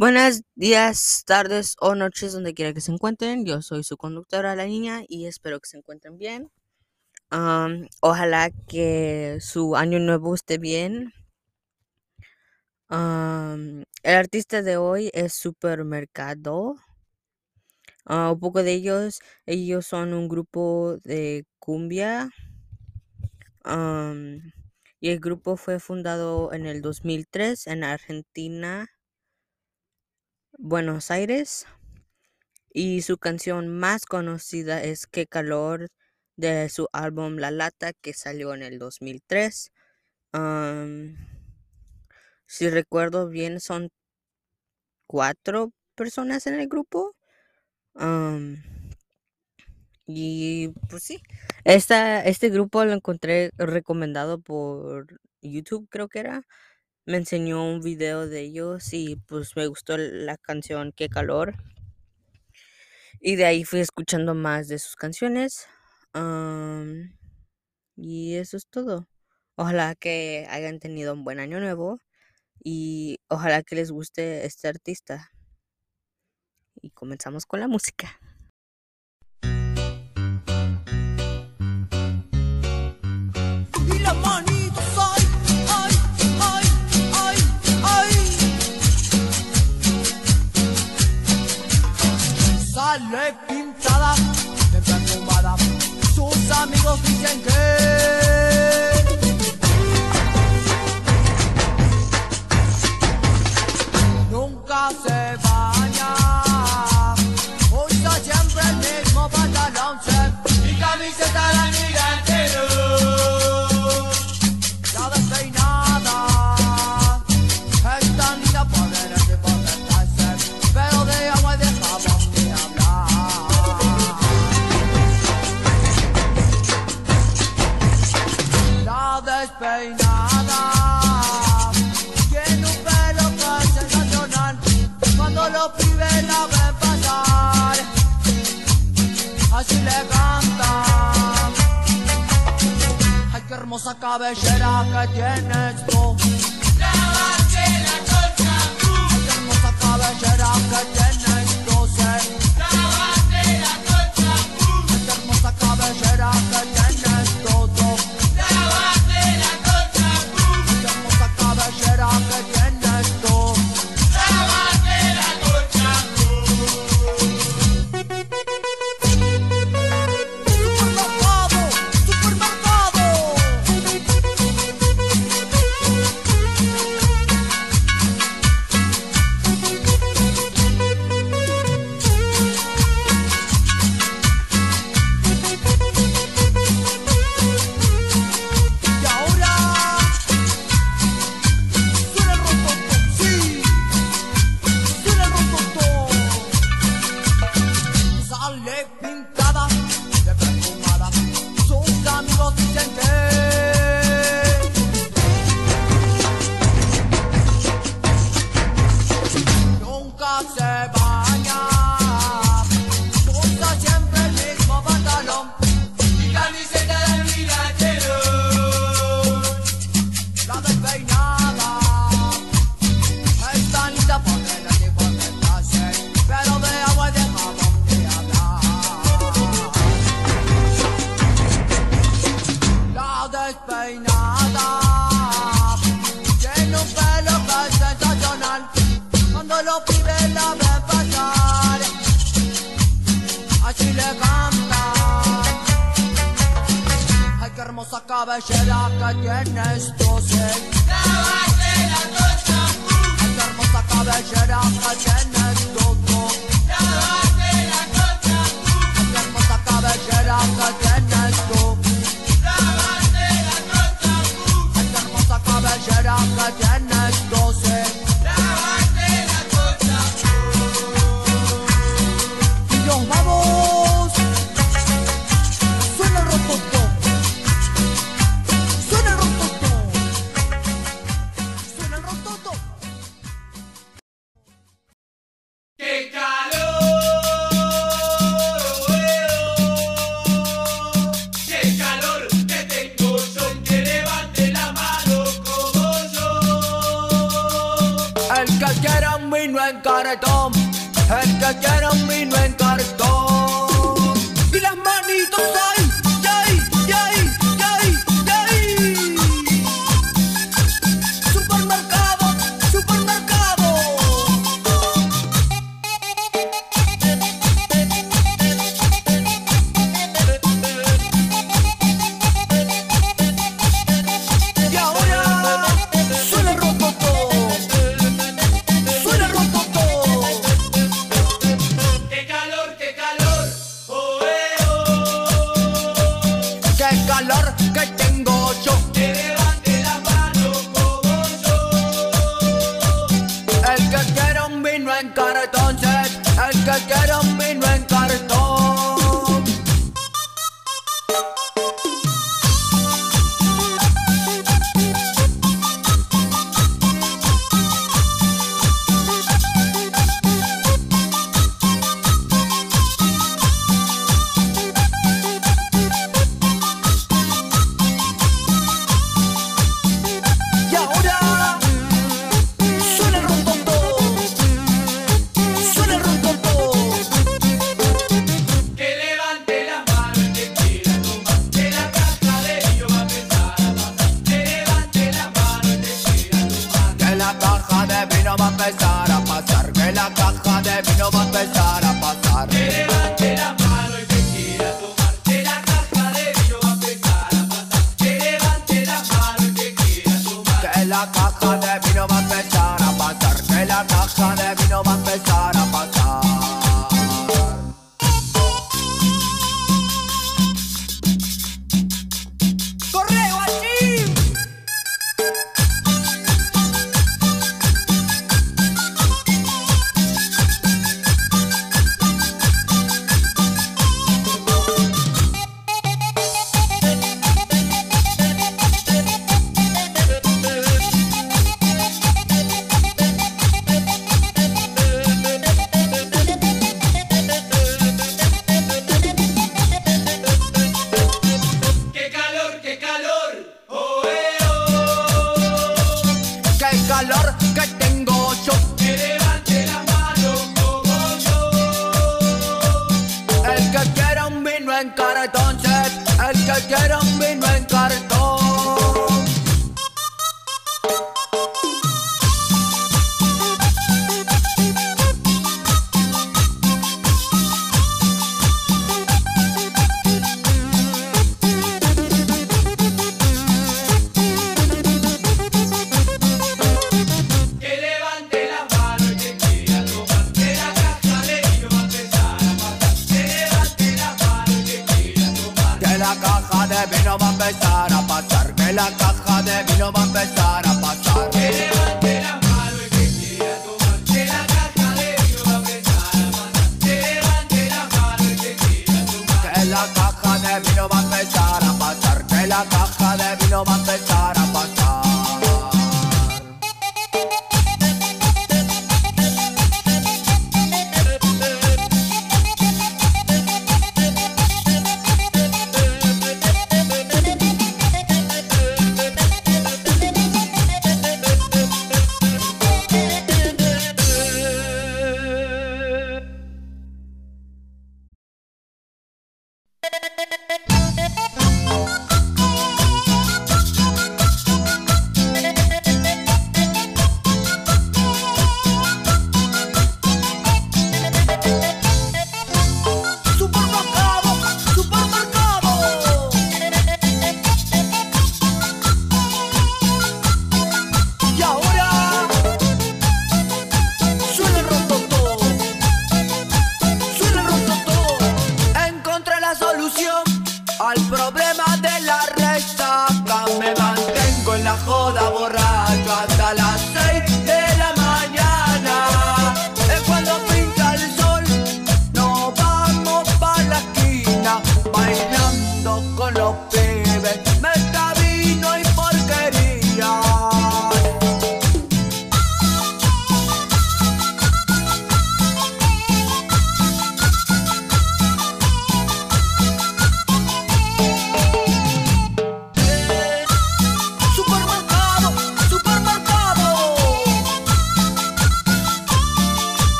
Buenos días, tardes o noches, donde quiera que se encuentren. Yo soy su conductora, la niña, y espero que se encuentren bien. Ojalá que su año nuevo esté bien. El artista de hoy es Supermercado. Ah, un poco de ellos, ellos son un grupo de cumbia. Y el grupo fue fundado en el 2003 en Argentina, Buenos Aires. Y su canción más conocida es Qué calor de su álbum La Lata que salió en el 2003. Am, si recuerdo bien, son cuatro personas en el grupo. Am, y pues sí, esta, este grupo lo encontré recomendado por YouTube, creo que era. Me enseñó un video de ellos y pues me gustó la canción Qué calor. Y de ahí fui escuchando más de sus canciones. y eso es todo. Ojalá que hayan tenido un buen año nuevo y ojalá que les guste este artista. Y comenzamos con la música. Y manitos, pintada de perfumada. Sus amigos dicen que tiene un pelo que es sensacional cuando los pibes la ven pasar. Así le cantan. Ay, qué hermosa cabellera que tienes tú. Ay, qué hermosa cabellera que tienes hermosa cabellera que tienes tú, sí. Ay, qué hermosa cabellera que tienes got a dome. Had the get him in when Yeah. no va a.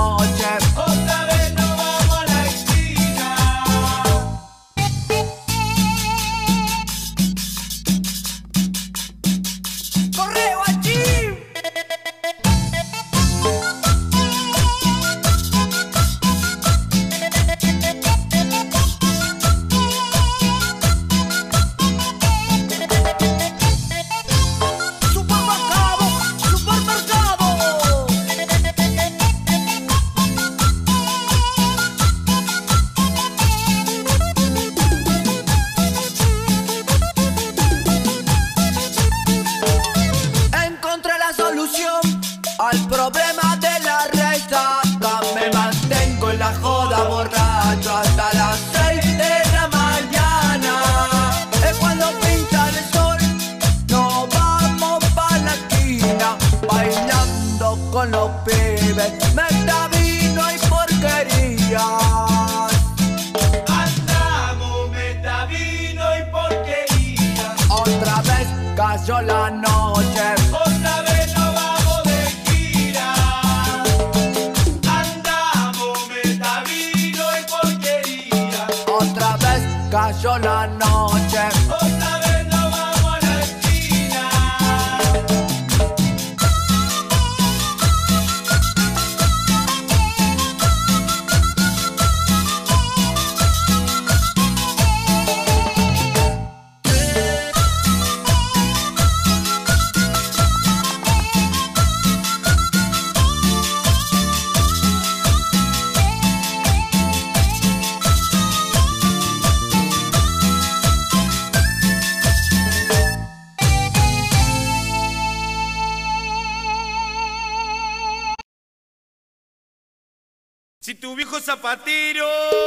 la cause all are no zapatero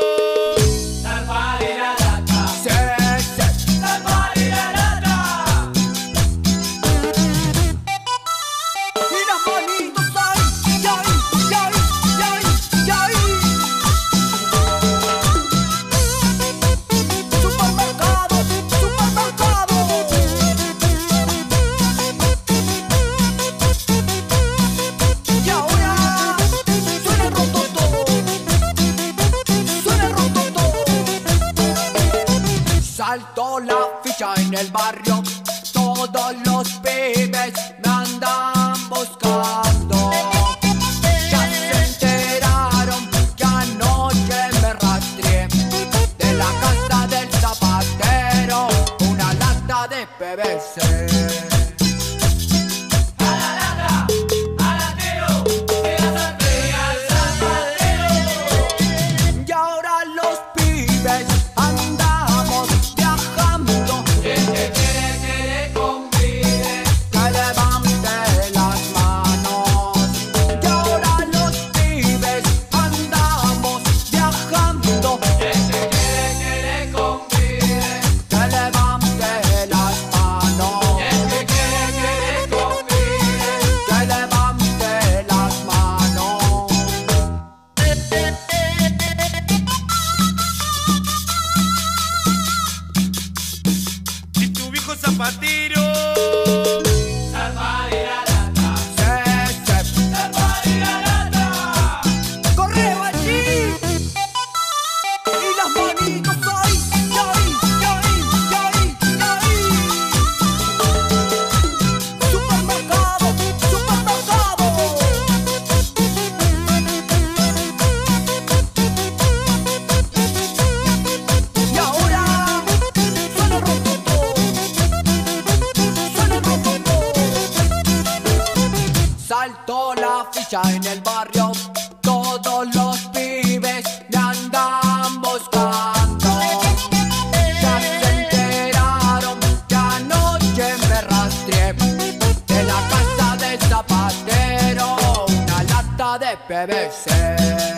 lata de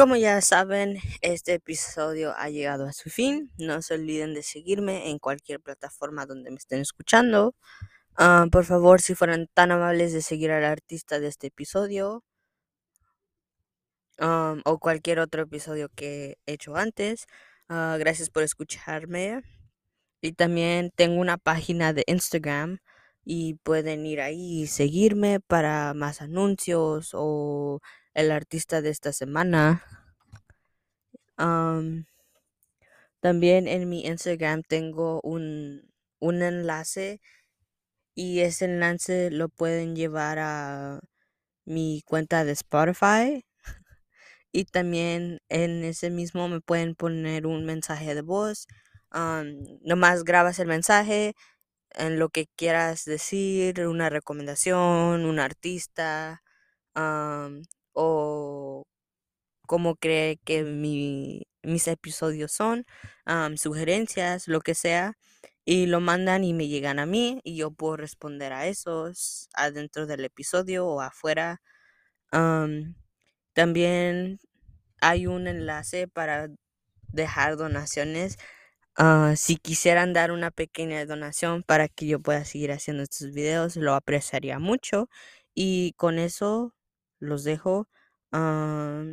Como ya saben, este episodio ha llegado a su fin. No se olviden de seguirme en cualquier plataforma donde me estén escuchando. Ah, por favor, si fueran tan amables de seguir al artista de este episodio um, o cualquier otro episodio que he hecho antes. Ah, gracias por escucharme. Y también tengo una página de Instagram y pueden ir ahí y seguirme para más anuncios o el artista de esta semana. Am, también en mi Instagram tengo un, un enlace y ese enlace lo pueden llevar a mi cuenta de Spotify. Y también en ese mismo me pueden poner un mensaje de voz. nomás grabas el mensaje en lo que quieras decir, una recomendación, un artista, o cómo cree que mi- mis episodios son, sugerencias, lo que sea, y lo mandan y me llegan a mí y yo puedo responder a esos adentro del episodio o afuera. Am, también hay un enlace para dejar donaciones. Ah, si quisieran dar una pequeña donación para que yo pueda seguir haciendo estos videos, lo apreciaría mucho. Y con eso los dejo.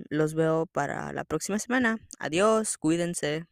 los veo para la próxima semana. Adiós, cuídense.